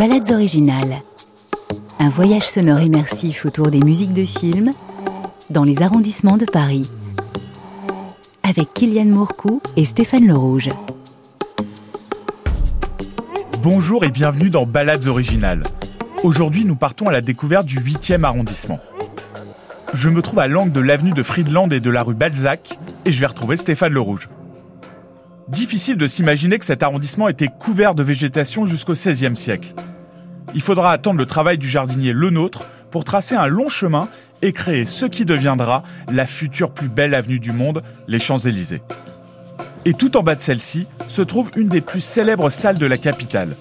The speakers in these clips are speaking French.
Balades originales. Un voyage sonore immersif autour des musiques de films dans les arrondissements de Paris. Avec Kylian Mourcou et Stéphane Le Rouge. Bonjour et bienvenue dans Balades originales. Aujourd'hui, nous partons à la découverte du 8e arrondissement. Je me trouve à l'angle de l'avenue de Friedland et de la rue Balzac et je vais retrouver Stéphane Le Rouge. Difficile de s'imaginer que cet arrondissement était couvert de végétation jusqu'au XVIe siècle. Il faudra attendre le travail du jardinier Le Nôtre pour tracer un long chemin et créer ce qui deviendra la future plus belle avenue du monde, les Champs-Élysées. Et tout en bas de celle-ci se trouve une des plus célèbres salles de la capitale.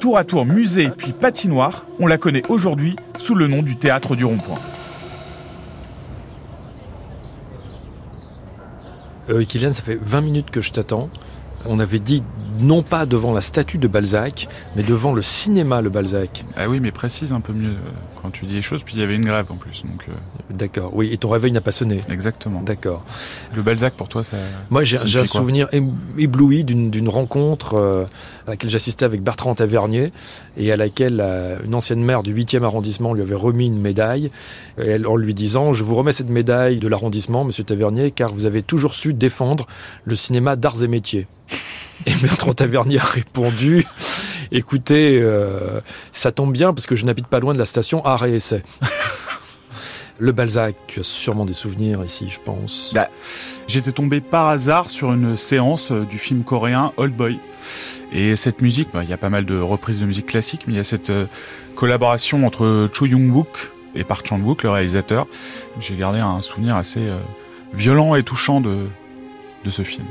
Tour à tour musée puis patinoire, on la connaît aujourd'hui sous le nom du théâtre du Rond-Point. Kylian, ça fait 20 minutes que je t'attends. On avait dit non pas devant la statue de Balzac, mais devant le cinéma le Balzac. Ah oui, mais précise un peu mieux euh, quand tu dis les choses. Puis il y avait une grève en plus. Donc, euh, D'accord, oui. Et ton réveil n'a pas sonné. Exactement. D'accord. Le Balzac pour toi, ça. Moi, j'ai un souvenir ébloui d'une d'une rencontre euh, à laquelle j'assistais avec Bertrand Tavernier et à laquelle euh, une ancienne maire du 8e arrondissement lui avait remis une médaille et elle- en lui disant Je vous remets cette médaille de l'arrondissement, monsieur Tavernier, car vous avez toujours su défendre le cinéma d'arts et métiers. Et Bertrand Tavernier a répondu Écoutez, euh, ça tombe bien parce que je n'habite pas loin de la station Art et Essai. Le Balzac, tu as sûrement des souvenirs ici, je pense. Bah, J'étais tombé par hasard sur une séance euh, du film coréen Old Boy. Et cette musique, bah, il y a pas mal de reprises de musique classique, mais il y a cette euh, collaboration entre Cho Young-wook et Park Chan-wook, le réalisateur. J'ai gardé un souvenir assez violent et touchant de, de ce film.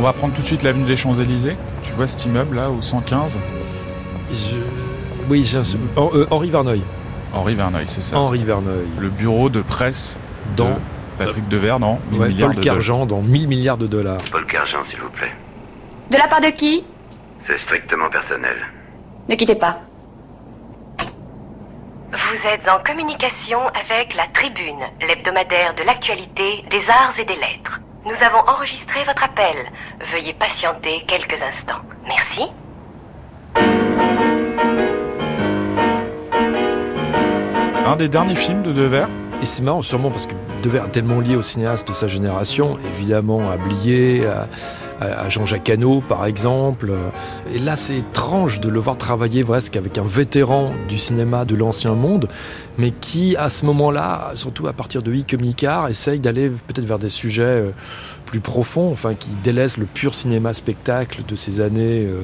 On va prendre tout de suite l'avenue des Champs-Élysées. Tu vois cet immeuble là au 115 Je- Oui, j'ai un euh, Henri Verneuil. Henri Verneuil, c'est ça. Henri Verneuil. Le bureau de presse Dans de Patrick Devers, non 1000 ouais, milliards Paul de dollars. Cargent dans 1000 milliards de dollars. Paul Cargent, s'il vous plaît. De la part de qui? C'est strictement personnel. Ne quittez pas. Vous êtes en communication avec la Tribune, l'hebdomadaire de l'actualité, des arts et des lettres. Nous avons enregistré votre appel. Veuillez patienter quelques instants. Merci. Un des derniers films de Devers Et c'est marrant, sûrement parce que Devers est tellement lié aux cinéastes de sa génération, évidemment à Blier, à, à- à Jean-Jacques Hano par exemple. Et là, c'est étrange de le voir travailler presque avec un vétéran du cinéma de l'ancien monde, mais qui, à ce moment-là, surtout à partir de Hic Micard, essaye d'aller peut-être vers des sujets euh, plus profonds, enfin qui délaissent le pur cinéma-spectacle de ces années, euh,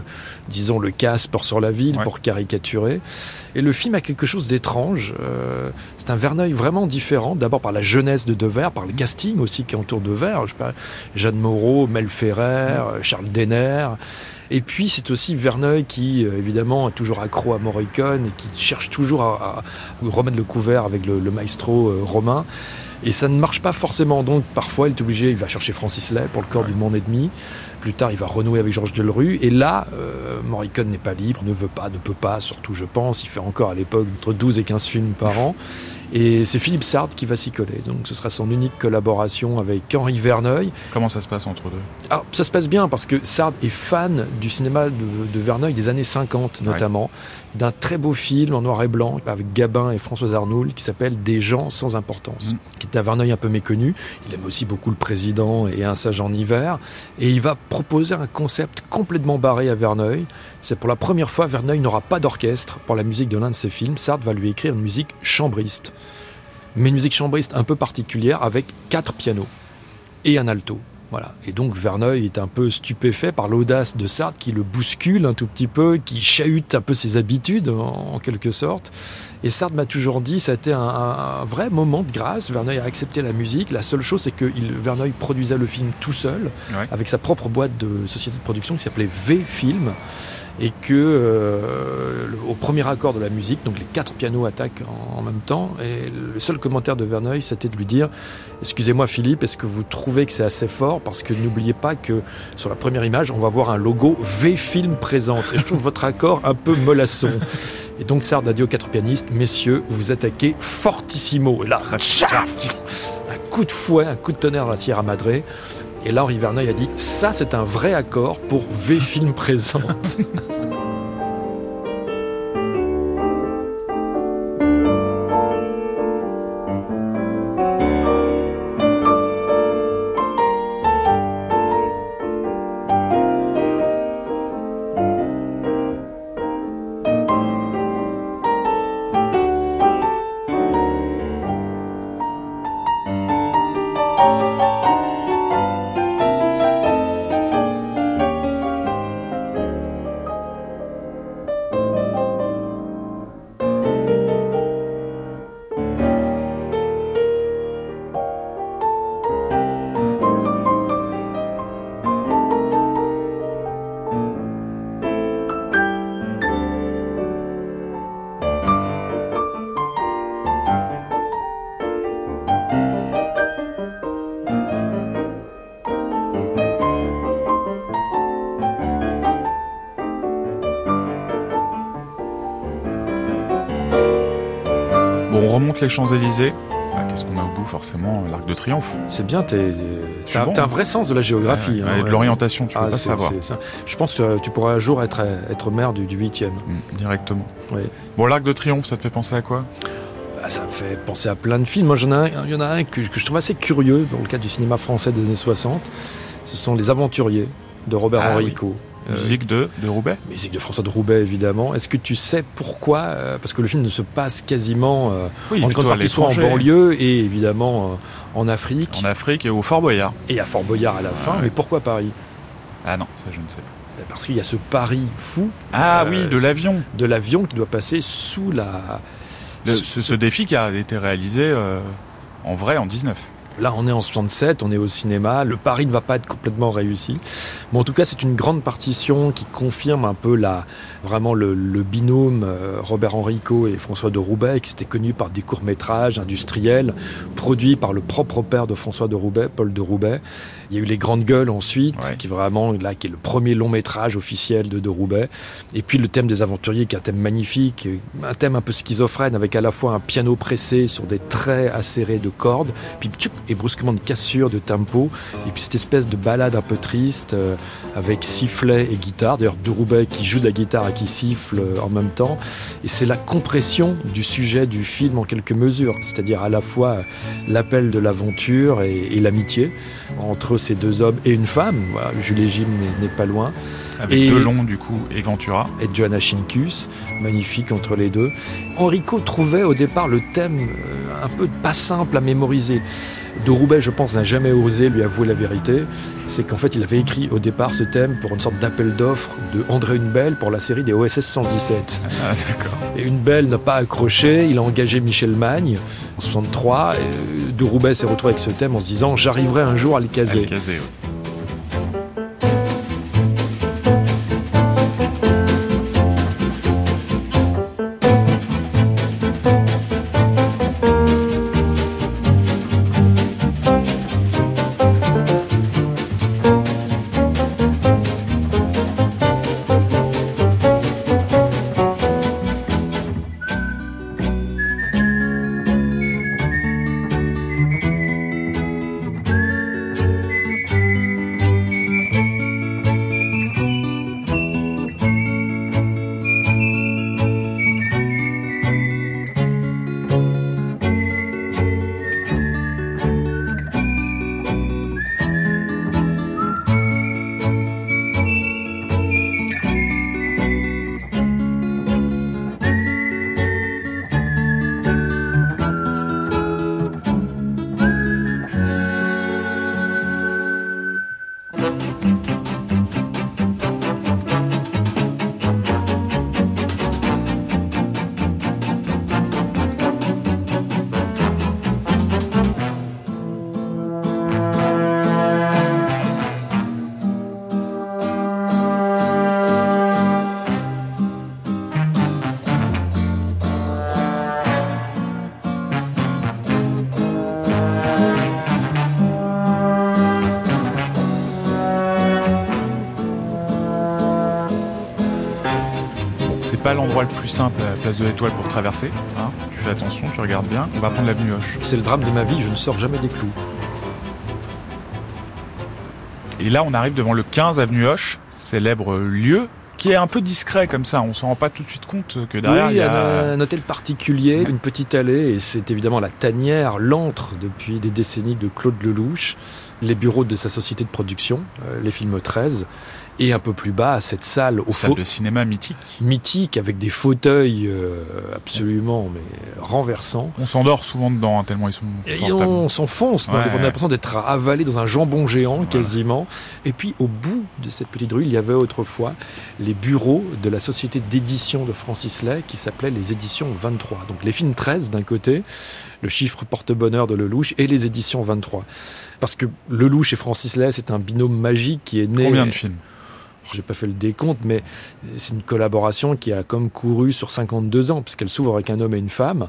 disons le casse pour sur la ville, Ouais. pour caricaturer. Et le film a quelque chose d'étrange. euh, c'est un Verneuil vraiment différent. D'abord par la jeunesse de Devers, par le casting aussi qui entoure Devers. Je sais pas, Jeanne Moreau, Mel Ferrer, euh, Charles Denner. Et puis c'est aussi Verneuil qui, euh, évidemment, est toujours accro à Morricone et qui cherche toujours à, à remettre le couvert avec le, le maestro euh, romain. Et ça ne marche pas forcément. Donc parfois, il est obligé, il va chercher Francis Lay pour le corps du monde et demi. Plus tard, il va renouer avec Georges Delerue. Et là, euh, Morricone n'est pas libre, ne veut pas, ne peut pas, surtout je pense. Il fait encore à l'époque entre 12 et 15 films par an. Et c'est Philippe Sard qui va s'y coller. Donc ce sera son unique collaboration avec Henri Verneuil. Comment ça se passe entre deux? Alors, ça se passe bien parce que Sard est fan du cinéma de, de Verneuil des années 50 notamment, d'un très beau film en noir et blanc avec Gabin et Françoise Arnoul qui s'appelle Des gens sans importance, Mm. qui est un Verneuil un peu méconnu. Il aime aussi beaucoup le président et un sage en hiver. Et il va proposer un concept complètement barré à Verneuil. C'est pour la première fois, Verneuil n'aura pas d'orchestre pour la musique de l'un de ses films. Sartre va lui écrire une musique chambriste. Mais une musique chambriste un peu particulière avec quatre pianos et un alto. Voilà. Et donc Verneuil est un peu stupéfait par l'audace de Sartre qui le bouscule un tout petit peu, qui chahute un peu ses habitudes en, quelque sorte. Et Sartre m'a toujours dit, ça a été un, vrai moment de grâce. Verneuil a accepté la musique. La seule chose, c'est que Verneuil produisait le film tout seul, avec sa propre boîte de société de production qui s'appelait V-Film et que euh, au premier accord de la musique, donc les quatre pianos attaquent en, même temps, et le seul commentaire de Verneuil, c'était de lui dire Excusez-moi Philippe, est-ce que vous trouvez que c'est assez fort? Parce que n'oubliez pas que sur la première image, on va voir un logo V-Film présente, et je trouve votre accord un peu mollasson. Et donc Sard a dit aux quatre pianistes Messieurs, vous attaquez fortissimo. Et là, un coup de fouet, un coup de tonnerre à la Sierra Madre. Et là, Henri Verneuil a dit ça, c'est un vrai accord pour V-Film présente. les Champs-Élysées. Bah, qu'est-ce qu'on a au bout forcément L'Arc de Triomphe. C'est bien, tu as un vrai sens de la géographie. Hein, de l'orientation, tu peux ah, pas savoir. Je pense que tu pourrais un jour être, être maire du, 8e. Mm, directement. Bon, l'Arc de Triomphe, ça te fait penser à quoi? Bah, ça me fait penser à plein de films. Moi, il y en a un que, je trouve assez curieux dans le cadre du cinéma français des années 60. Ce sont Les Aventuriers de Robert ah, Enrico. Euh, musique de, de Roubaix Musique de François de Roubaix, évidemment. Est-ce que tu sais pourquoi euh, Parce que le film ne se passe quasiment euh, en grande partie soit en banlieue et évidemment en Afrique. En Afrique et au Fort Boyard. Et à Fort Boyard à la fin. Mais pourquoi Paris? Ah non, ça je ne sais pas. Parce qu'il y a ce pari fou. Ah oui, de l'avion. De l'avion qui doit passer sous la. ce, ce, défi qui a été réalisé en vrai en 19. Là, on est en 67, on est au cinéma. Le pari ne va pas être complètement réussi. Mais en tout cas, c'est une grande partition qui confirme un peu la, vraiment le, binôme euh, Robert Enrico et François de Roubaix, qui s'était connu par des courts-métrages industriels produits par le propre père de François de Roubaix, Paul de Roubaix. Il y a eu Les Grandes Gueules ensuite, qui vraiment, là, qui est le premier long métrage officiel de de Roubaix. Et puis le thème des aventuriers, qui est un thème magnifique, un thème un peu schizophrène, avec à la fois un piano pressé sur des traits acérés de cordes, puis et brusquement de cassure de tempo, et puis cette espèce de balade un peu triste, euh, avec sifflet et guitare. D'ailleurs, de Roubaix qui joue de la guitare et qui siffle euh, en même temps. Et c'est la compression du sujet du film en quelques mesures, c'est-à-dire à la fois l'appel de l'aventure et, et l'amitié entre ces deux hommes et une femme. Voilà, Jules Jim n'est pas loin. Avec et, Delon, du coup, et Ventura. Et Joanna Shinkus, magnifique entre les deux. Enrico trouvait au départ le thème euh, un peu pas simple à mémoriser. De Roubaix, je pense, n'a jamais osé lui avouer la vérité. C'est qu'en fait, il avait écrit au départ ce thème pour une sorte d'appel d'offres de André Hunebelle pour la série des OSS 117. Ah, d'accord. Et Hunebelle n'a pas accroché, il a engagé Michel Magne en 63. Et de Roubaix s'est retrouvé avec ce thème en se disant J'arriverai un jour à le caser. À le caser pas l'endroit le plus simple à la place de l'Étoile pour traverser. Hein. tu fais attention, tu regardes bien. On va prendre l'avenue Hoche. C'est le drame de ma vie, je ne sors jamais des clous. Et là, on arrive devant le 15 avenue Hoche, célèbre lieu qui est un peu discret comme ça. On s'en rend pas tout de suite compte que derrière oui, il y a un hôtel particulier, une petite allée, et c'est évidemment la tanière, l'antre depuis des décennies de Claude Lelouch, les bureaux de sa société de production, euh, les films 13, et un peu plus bas, cette salle au salle de cinéma mythique. Mythique, avec des fauteuils euh, absolument mais renversants. On s'endort souvent dedans, hein, tellement ils sont Et on s'enfonce, on a l'impression d'être avalé dans un jambon géant quasiment. Et puis au bout de cette petite rue, il y avait autrefois les bureaux de la société d'édition de Francis Lay qui s'appelait les éditions 23. Donc les films 13 d'un côté, le chiffre porte-bonheur de Lelouch, et les éditions 23. Parce que Lelouch et Francis Lay, c'est un binôme magique qui est né... Combien de films? J'ai pas fait le décompte, mais c'est une collaboration qui a comme couru sur 52 ans, puisqu'elle s'ouvre avec un homme et une femme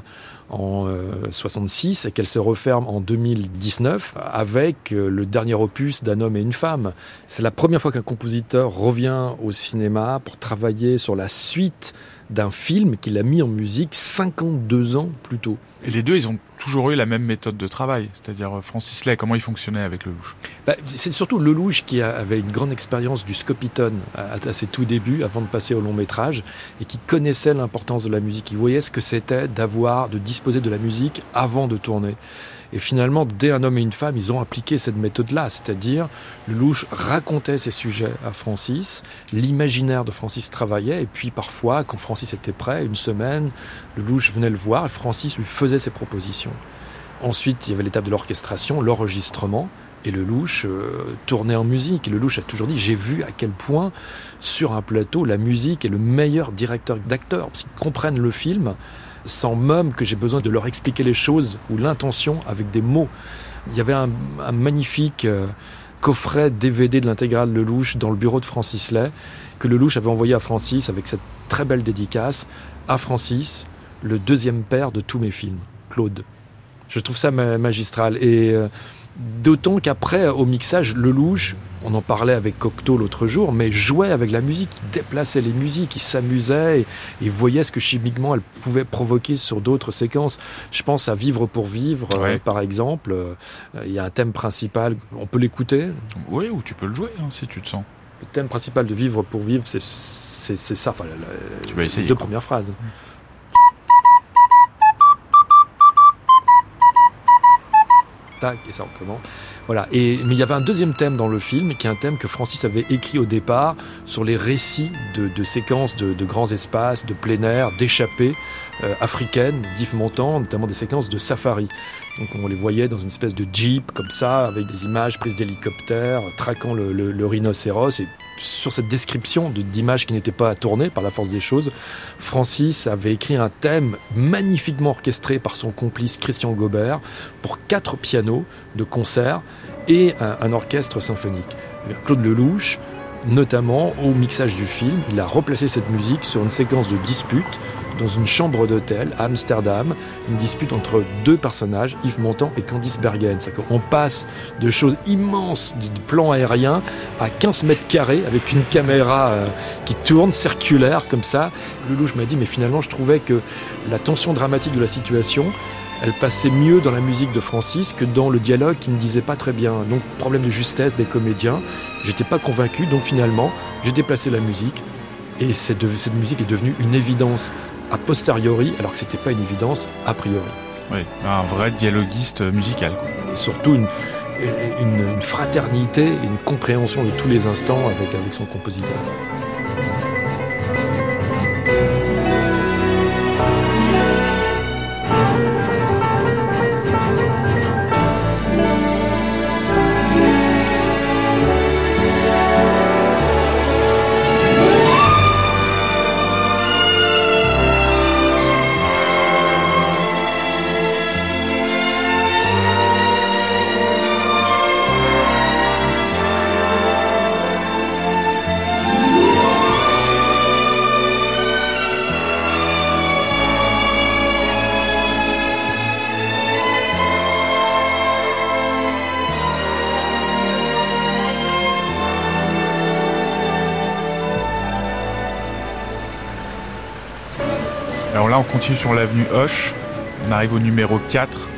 en 66 euh, et qu'elle se referme en 2019 avec euh, le dernier opus d'un homme et une femme. C'est la première fois qu'un compositeur revient au cinéma pour travailler sur la suite d'un film qu'il a mis en musique 52 ans plus tôt. Et les deux, ils ont toujours eu la même méthode de travail, c'est-à-dire euh, Francis Lay, comment il fonctionnait avec Lelouch? Bah, C'est surtout Lelouch qui avait une grande expérience du Scopiton à, à, ses tout débuts, avant de passer au long métrage, et qui connaissait l'importance de la musique. Il voyait ce que c'était d'avoir, de disposer de la musique avant de tourner. Et finalement, dès Un homme et une femme, ils ont appliqué cette méthode-là, c'est-à-dire Lelouch racontait ses sujets à Francis, l'imaginaire de Francis travaillait, et puis parfois, quand Francis était prêt, une semaine, Lelouch venait le voir et Francis lui faisait ses propositions. Ensuite, il y avait l'étape de l'orchestration, l'enregistrement, et Lelouch euh, tournait en musique. Et Lelouch a toujours dit j'ai vu à quel point sur un plateau la musique est le meilleur directeur d'acteurs parce qu'ils comprennent le film sans même que j'ai besoin de leur expliquer les choses ou l'intention avec des mots. Il y avait un, magnifique euh, coffret DVD de l'intégrale Lelouch dans le bureau de Francis Lay que Lelouch avait envoyé à Francis avec cette très belle dédicace à Francis, le deuxième père de tous mes films, Claude. Je trouve ça magistral. Et euh, D'autant qu'après, au mixage, Lelouch, on en parlait avec Cocteau l'autre jour, mais jouait avec la musique, il déplaçait les musiques, il s'amusait et, voyait ce que chimiquement elle pouvait provoquer sur d'autres séquences. Je pense à Vivre pour vivre, euh, par exemple. Euh, il y a un thème principal, on peut l'écouter Oui, ou tu peux le jouer hein, si tu te sens. Le thème principal de Vivre pour vivre, c'est ça, enfin, tu vas essayer, les deux premières phrases. Et ça recommence. Voilà. Et, mais il y avait un deuxième thème dans le film, qui est un thème que Francis avait écrit au départ sur les récits de, séquences de, grands espaces, de plein air, d'échappées euh, africaines, d'Yves Montand, notamment des séquences de safari. Donc on les voyait dans une espèce de jeep comme ça, avec des images prises d'hélicoptères, traquant le, le rhinocéros et sur cette description d'images qui n'étaient pas tournées par la force des choses, Francis avait écrit un thème magnifiquement orchestré par son complice Christian Gobert pour quatre pianos de concert et un, orchestre symphonique. Eh Claude Lelouch, notamment au mixage du film, il a replacé cette musique sur une séquence de dispute dans une chambre d'hôtel à Amsterdam, une dispute entre deux personnages, Yves Montand et Candice Bergen. On passe de choses immenses, de plans aériens, à 15 mètres carrés avec une caméra euh, qui tourne, circulaire comme ça. Lelouch m'a dit, mais finalement, je trouvais que la tension dramatique de la situation, elle passait mieux dans la musique de Francis que dans le dialogue qui ne disait pas très bien. Donc, problème de justesse des comédiens. J'étais pas convaincu, donc finalement, j'ai déplacé la musique. Et cette, cette musique est devenue une évidence a posteriori, alors que c'était pas une évidence a priori. Oui, un vrai dialoguiste musical. Et surtout une, une, fraternité, une compréhension de tous les instants avec, avec son compositeur. Là, on continue sur l'avenue Hoche. On arrive au numéro 4.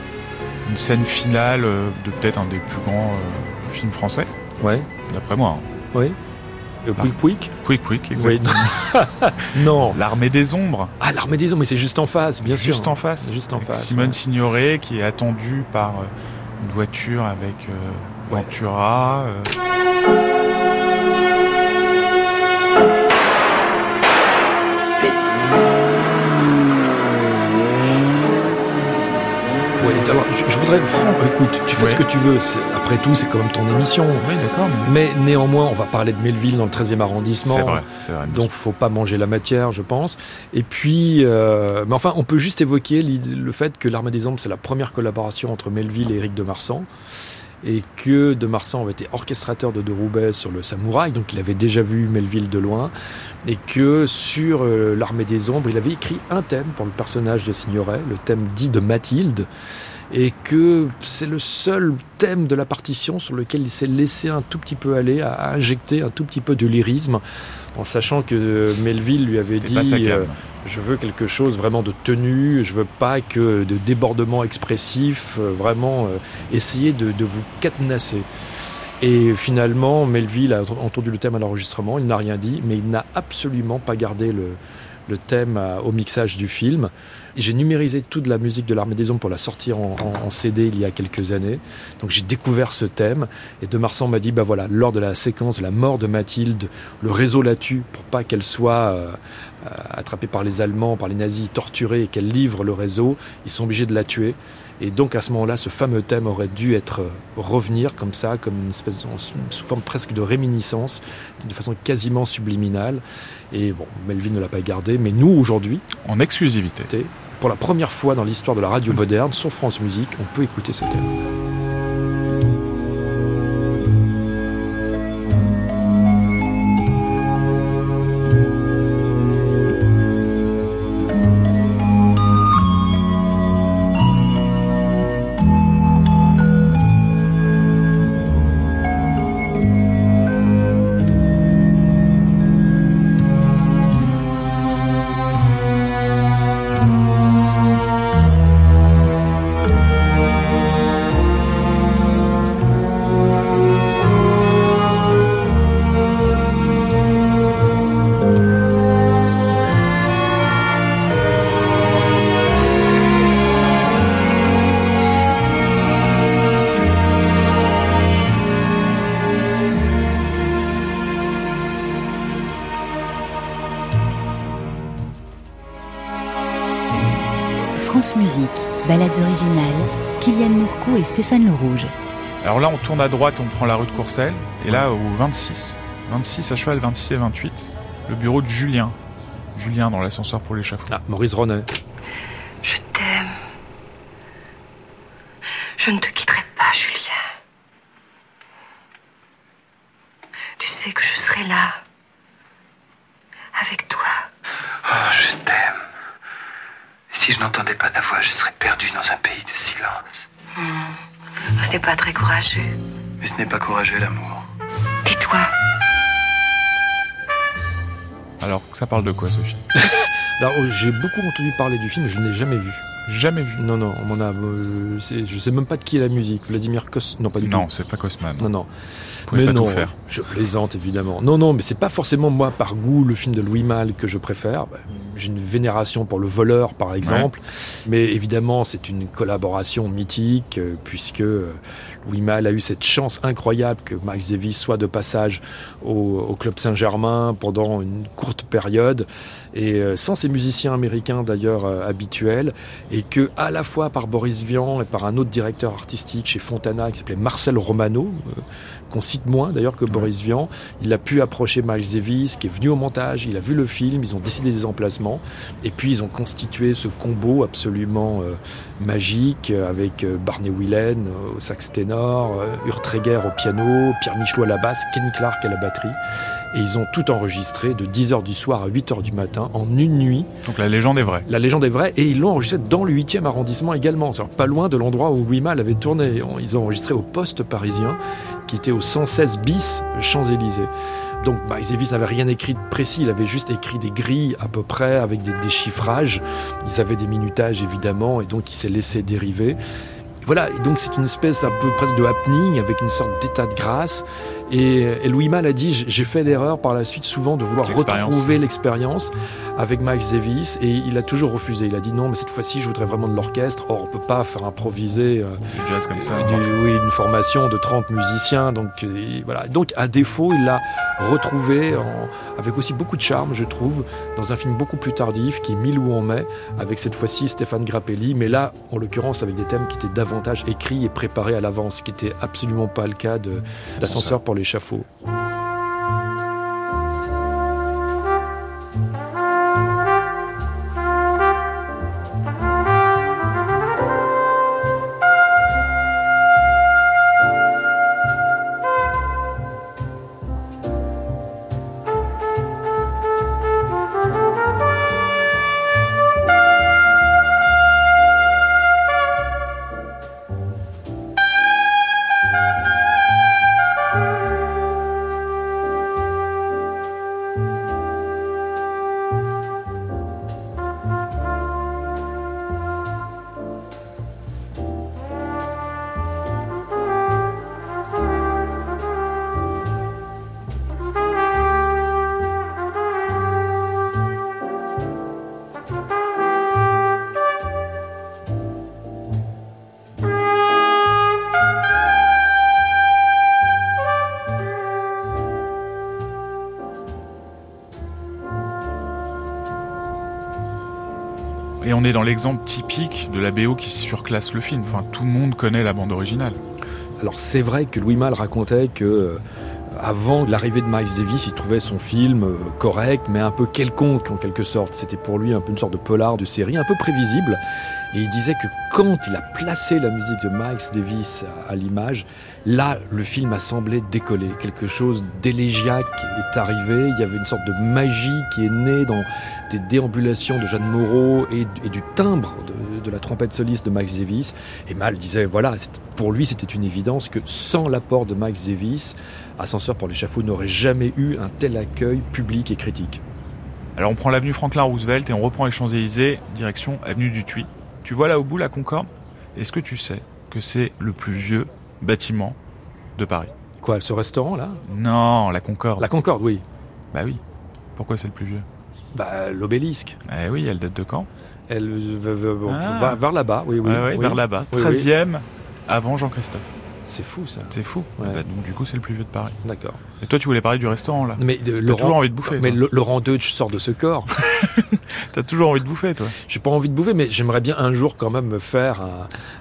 Une scène finale euh, de peut-être un des plus grands euh, films français, Ouais, d'après moi. hein. oui. Euh, Pouic Pouic Pouic Pouic, Oui. exactement. Non. L'armée des ombres, Ah, l'armée des hommes, mais c'est juste en face, bien sûr. juste en face. Juste en Avec face. Simone ouais. Signoret qui est attendue par euh, une voiture avec euh. Ventura. Je, je voudrais, Franck, écoute, tu fais ce que tu veux. Après tout, c'est quand même ton émission. Oui, d'accord. mais- Mais néanmoins, on va parler de Melville dans le 13e arrondissement. C'est vrai, c'est vrai. Donc, faut pas manger la matière, je pense. Et puis, euh, mais enfin, on peut juste évoquer le fait que l'Armée des Ombres, c'est la première collaboration entre Melville et Éric de Marsan. Et que de Marsan avait été orchestrateur de De Roubaix sur le Samouraï, donc il avait déjà vu Melville de loin. Et que sur euh, l'Armée des Ombres, il avait écrit un thème pour le personnage de Signoret, le thème dit de Mathilde. Et que c'est le seul thème de la partition sur lequel il s'est laissé un tout petit peu aller, à injecter un tout petit peu de lyrisme, en sachant que Melville lui avait dit euh, je veux quelque chose vraiment de tenu, je veux pas que de débordements expressifs, euh, vraiment euh, essayer de, de vous cadenasser. Et finalement, Melville a entendu le thème à l'enregistrement, il n'a rien dit, mais il n'a absolument pas gardé le, thème au mixage du film. J'ai numérisé toute la musique de l'Armée des Ombres pour la sortir en, CD il y a quelques années. Donc j'ai découvert ce thème et De Marsan m'a dit bah voilà, lors de la séquence de la mort de Mathilde, le réseau la tue pour pas qu'elle soit euh, attrapée par les Allemands, par les nazis, torturée et qu'elle livre le réseau, ils sont obligés de la tuer. Et donc à ce moment-là, ce fameux thème aurait dû être euh, revenir comme ça, comme une espèce de, sous forme presque de réminiscence, de façon quasiment subliminale. Et bon, Melvin ne l'a pas gardé, mais nous aujourd'hui, En exclusivité. pour la première fois dans l'histoire de la radio moderne, sur France Musique, on peut écouter ce thème. Stéphane Le Rouge. Alors là, on tourne à droite, on prend la rue de Courcelles. Et là, au 26, 26 à cheval, 26 et 28, le bureau de Julien. Julien dans l'ascenseur pour l'échafaud. Ah, Maurice Ronet. Je t'aime. Je ne te quitterai pas, Julien. Tu sais que je serai là. Avec toi. Oh, je t'aime. Si je n'entendais pas ta voix, je serais perdu dans un pays de silence. Hmm. Ce n'est pas très courageux. Mais ce n'est pas courageux, l'amour. Tais-toi. Alors, ça parle de quoi, Sophie? Alors, oh, j'ai beaucoup entendu parler du film, je ne l'ai jamais vu. Jamais vu? Non, non, on m'en a. euh, je sais même pas de qui est la musique. Vladimir Kos. Non, pas du Non, tout. c'est pas Cosman. Non, non. Pas non, tout faire. je plaisante évidemment. Non, non, mais c'est pas forcément moi par goût le film de Louis Malle que je préfère. Bah, J'ai une vénération pour Le Voleur, par exemple. Mais évidemment, c'est une collaboration mythique euh, puisque euh, Louis Malle a eu cette chance incroyable que Max Davis soit de passage au, au Club Saint-Germain pendant une courte période et euh, sans ses musiciens américains d'ailleurs euh, habituels et que à la fois par Boris Vian et par un autre directeur artistique chez Fontana qui s'appelait Marcel Romano cite moins d'ailleurs que Boris Vian. Il a pu approcher Miles Davis qui est venu au montage il a vu le film ils ont décidé des emplacements. Et puis ils ont constitué ce combo absolument euh, magique euh, avec euh, Barney Whelan au sax ténor euh, Urtreger au piano Pierre Michelot à la basse Kenny Clark à la batterie et ils ont tout enregistré de 10h du soir à 8h du matin en une nuit Donc la légende est vraie. la légende est vraie et ils l'ont enregistré dans le 8e arrondissement également, c'est-à-dire pas loin de l'endroit où Malle avait tourné. Ils ont enregistré au poste parisien qui était au 116 bis Champs-Élysées. Donc Davis n'avait rien écrit de précis, il avait juste écrit des grilles à peu près avec des déchiffrages. Ils avaient des minutages évidemment et donc il s'est laissé dériver. Voilà, et donc c'est une espèce un peu presque de happening avec une sorte d'état de grâce. Et, Louis Mal a dit j'ai fait l'erreur par la suite souvent de vouloir retrouver l'expérience avec Miles Davis et il a toujours refusé. Il a dit non, mais cette fois-ci je voudrais vraiment de l'orchestre. Or on peut pas faire improviser euh, du jazz comme ça. oui, une formation de 30 musiciens. Donc voilà. Donc à défaut, il l'a retrouvé avec aussi beaucoup de charme, je trouve, dans un film beaucoup plus tardif qui est Mille où on met, avec cette fois-ci Stéphane Grappelli, mais là en l'occurrence avec des thèmes qui étaient davantage écrits et préparés à l'avance, ce qui n'était absolument pas le cas d'Ascenseur pour les l'échafaud. On est dans l'exemple typique de la BO qui surclasse le film. Tout le monde connaît la bande originale. Alors c'est vrai que Louis Malle racontait que euh, avant l'arrivée de Miles Davis, il trouvait son film euh, correct, mais un peu quelconque en quelque sorte. C'était pour lui un peu une sorte de polar de série, un peu prévisible. Et il disait que quand il a placé la musique de Miles Davis à, l'image, là, le film a semblé décoller. Quelque chose d'élégiaque est arrivé. Il y avait une sorte de magie qui est née dans des déambulations de Jeanne Moreau et, du timbre de, la trompette soliste de Miles Davis. Et Mal disait, voilà, pour lui, c'était une évidence que sans l'apport de Miles Davis, Ascenseur pour l'échafaud n'aurait jamais eu un tel accueil public et critique. Alors on prend l'avenue Franklin Roosevelt et on reprend les Champs-Élysées, direction avenue du Tuy. Tu vois là au bout la Concorde? Est-ce que tu sais que c'est le plus vieux bâtiment de Paris? Quoi, ce restaurant là? Non, la Concorde. La Concorde, oui. Bah oui. Pourquoi c'est le plus vieux? Bah l'obélisque. Eh oui, elle date de quand? Elle va, vers là-bas, oui, oui. vers là-bas. 13e avant Jean-Christophe. C'est fou ça. C'est fou. Bah, donc du coup c'est le plus vieux de Paris. D'accord. Et toi tu voulais parler du restaurant là. Mais de, Laurent, toujours envie de bouffer. Mais Laurent Deutsch sort de ce corps. T'as toujours envie de bouffer toi. J'ai pas envie de bouffer mais j'aimerais bien un jour quand même me faire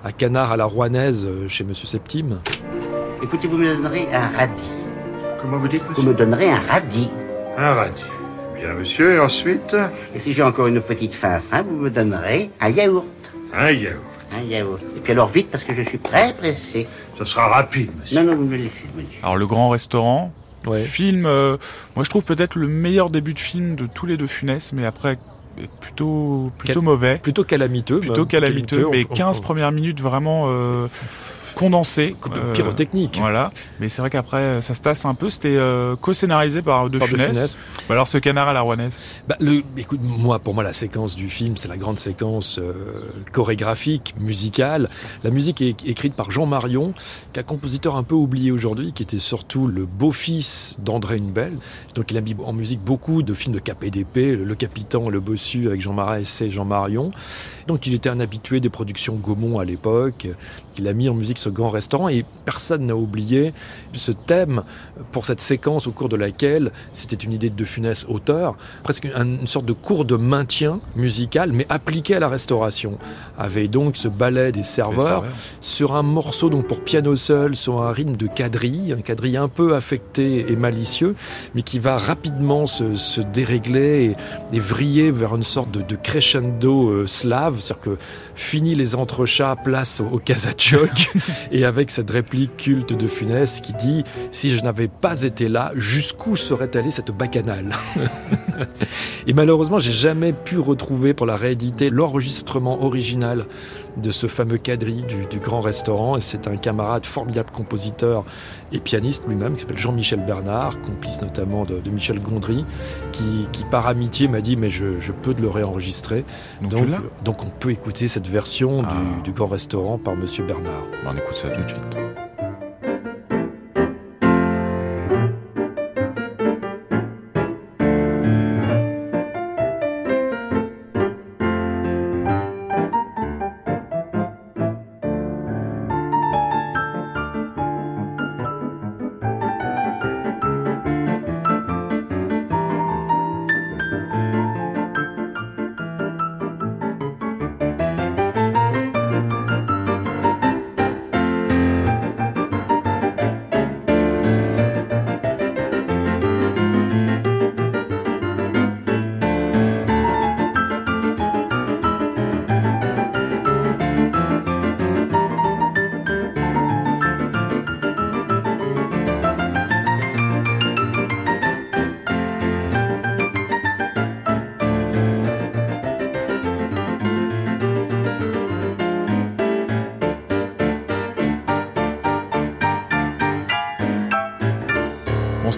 un, canard à la rouanaise euh, chez Monsieur Septime. Écoutez vous me donnerez un radis. Comment vous dites Vous me donnerez un radis. Un radis. Bien monsieur et ensuite. Et si j'ai encore une petite faim à faim vous me donnerez un yaourt. Un yaourt. Un yaourt. Et puis alors vite parce que je suis très pressé. Ce sera rapide, monsieur. Non, non, vous me laissez, monsieur. Alors, le grand restaurant, film, euh, moi je trouve peut-être le meilleur début de film de tous les deux Funès, mais après plutôt plutôt mauvais. Plutôt calamiteux. Plutôt calamiteux, mais 15 premières minutes vraiment euh, condensé. Euh, pyrotechnique. voilà. Mais c'est vrai qu'après, ça se tasse un peu. C'était euh, co-scénarisé par De Funès. Bah alors, ce canard à la rouennaise bah, le, Écoute, moi, pour moi, la séquence du film, c'est la grande séquence euh, chorégraphique, musicale. La musique est écrite par Jean Marion, qui est un compositeur un peu oublié aujourd'hui, qui était surtout le beau-fils d'André Hunebelle. Donc, il a mis en musique beaucoup de films de KPDP, Le Capitan, Le Bossu, avec Jean Marais et Jean Marion. Donc, il était un habitué des productions Gaumont à l'époque. Il a mis en musique ce grand restaurant et personne n'a oublié ce thème pour cette séquence au cours de laquelle c'était une idée de De Funès auteur, presque une sorte de cours de maintien musical mais appliqué à la restauration. Avec donc ce ballet des serveurs sur un morceau donc pour piano seul, sur un rythme de quadrille, un quadrille un peu affecté et malicieux, mais qui va rapidement se, dérégler et, vriller vers vers une sorte de, crescendo euh, slave, c'est-à-dire que fini les entrechats, place au, au Et avec cette réplique culte de Funès qui dit Si je n'avais pas été là, jusqu'où serait allée cette bacchanale? Et malheureusement, j'ai jamais pu retrouver pour la rééditer l'enregistrement original de ce fameux quadrille du, grand restaurant. Et c'est un camarade formidable compositeur et pianiste lui-même qui s'appelle Jean-Michel Bernard, complice notamment de, Michel Gondry, qui, par amitié m'a dit mais je, peux te le réenregistrer. Donc, donc, on peut écouter cette version du, ah. du, grand restaurant par Monsieur Bernard. On écoute ça tout de suite.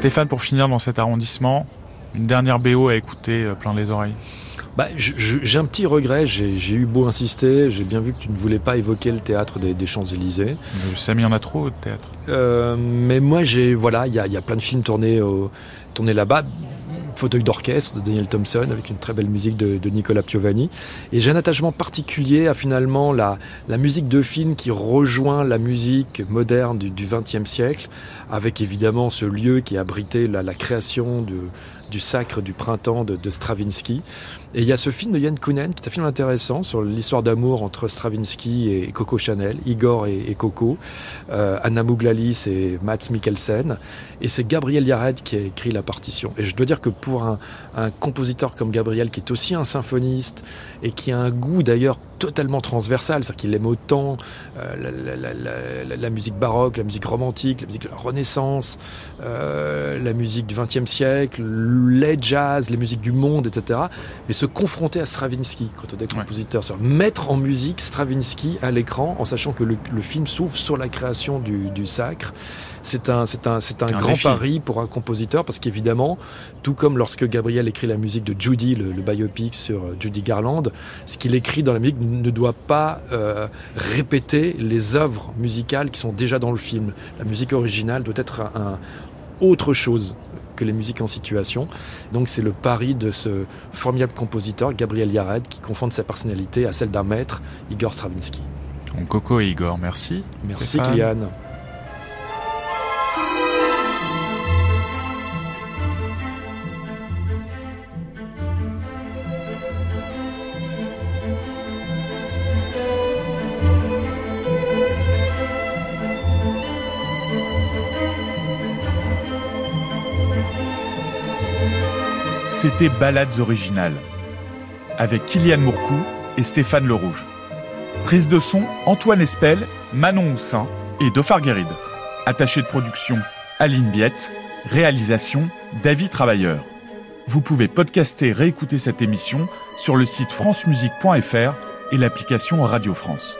Stéphane, pour finir dans cet arrondissement, une dernière BO à écouter euh, plein les oreilles bah, j'ai un petit regret, j'ai eu beau insister, j'ai bien vu que tu ne voulais pas évoquer le théâtre des, Champs-Élysées. Ça y en a trop au théâtre. Euh, mais moi, j'ai voilà, il y a, plein de films tournés, tournés là-bas fauteuil d'orchestre de Daniel Thompson avec une très belle musique de, Nicolas Piovani. Et j'ai un attachement particulier à finalement la, musique de film qui rejoint la musique moderne du XXe siècle, avec évidemment ce lieu qui abritait la, création du sacre du printemps de, Stravinsky. Et il y a ce film de Yann Kounen, qui est un film intéressant sur l'histoire d'amour entre Stravinsky et Coco Chanel, Igor et, Coco, euh, Anna Mouglalis et Mats Mikkelsen. Et c'est Gabriel Yared qui a écrit la partition. Et je dois dire que pour un, un compositeur comme Gabriel, qui est aussi un symphoniste et qui a un goût d'ailleurs totalement transversal, c'est-à-dire qu'il aime autant euh, la, musique baroque, la musique romantique, la musique de la Renaissance, euh, la musique du XXe siècle, les jazz, les musiques du monde, etc. Mais se confronter à Stravinsky quand on est compositeur, c'est-à-dire mettre en musique Stravinsky à l'écran en sachant que le, film s'ouvre sur la création du, du sacre c'est un, c'est un, c'est un, grand pari pour un compositeur parce qu'évidemment, tout comme lorsque Gabriel écrit la musique de Judy, le, biopic sur euh, Judy Garland, ce qu'il écrit dans la musique ne doit pas euh, répéter les œuvres musicales qui sont déjà dans le film. La musique originale doit être un, autre chose que les musiques en situation. Donc c'est le pari de ce formidable compositeur, Gabriel Yared, qui confonde sa personnalité à celle d'un maître, Igor Stravinsky. Coco et Igor, merci. Merci Kylian. C'était Ballades originales avec Kylian Mourcou et Stéphane Le Rouge. Prise de son Antoine Espel, Manon Houssin et Dofar Guéride. Attaché de production Aline Biette. Réalisation David Travailleur. Vous pouvez podcaster, réécouter cette émission sur le site francemusique.fr et l'application Radio France.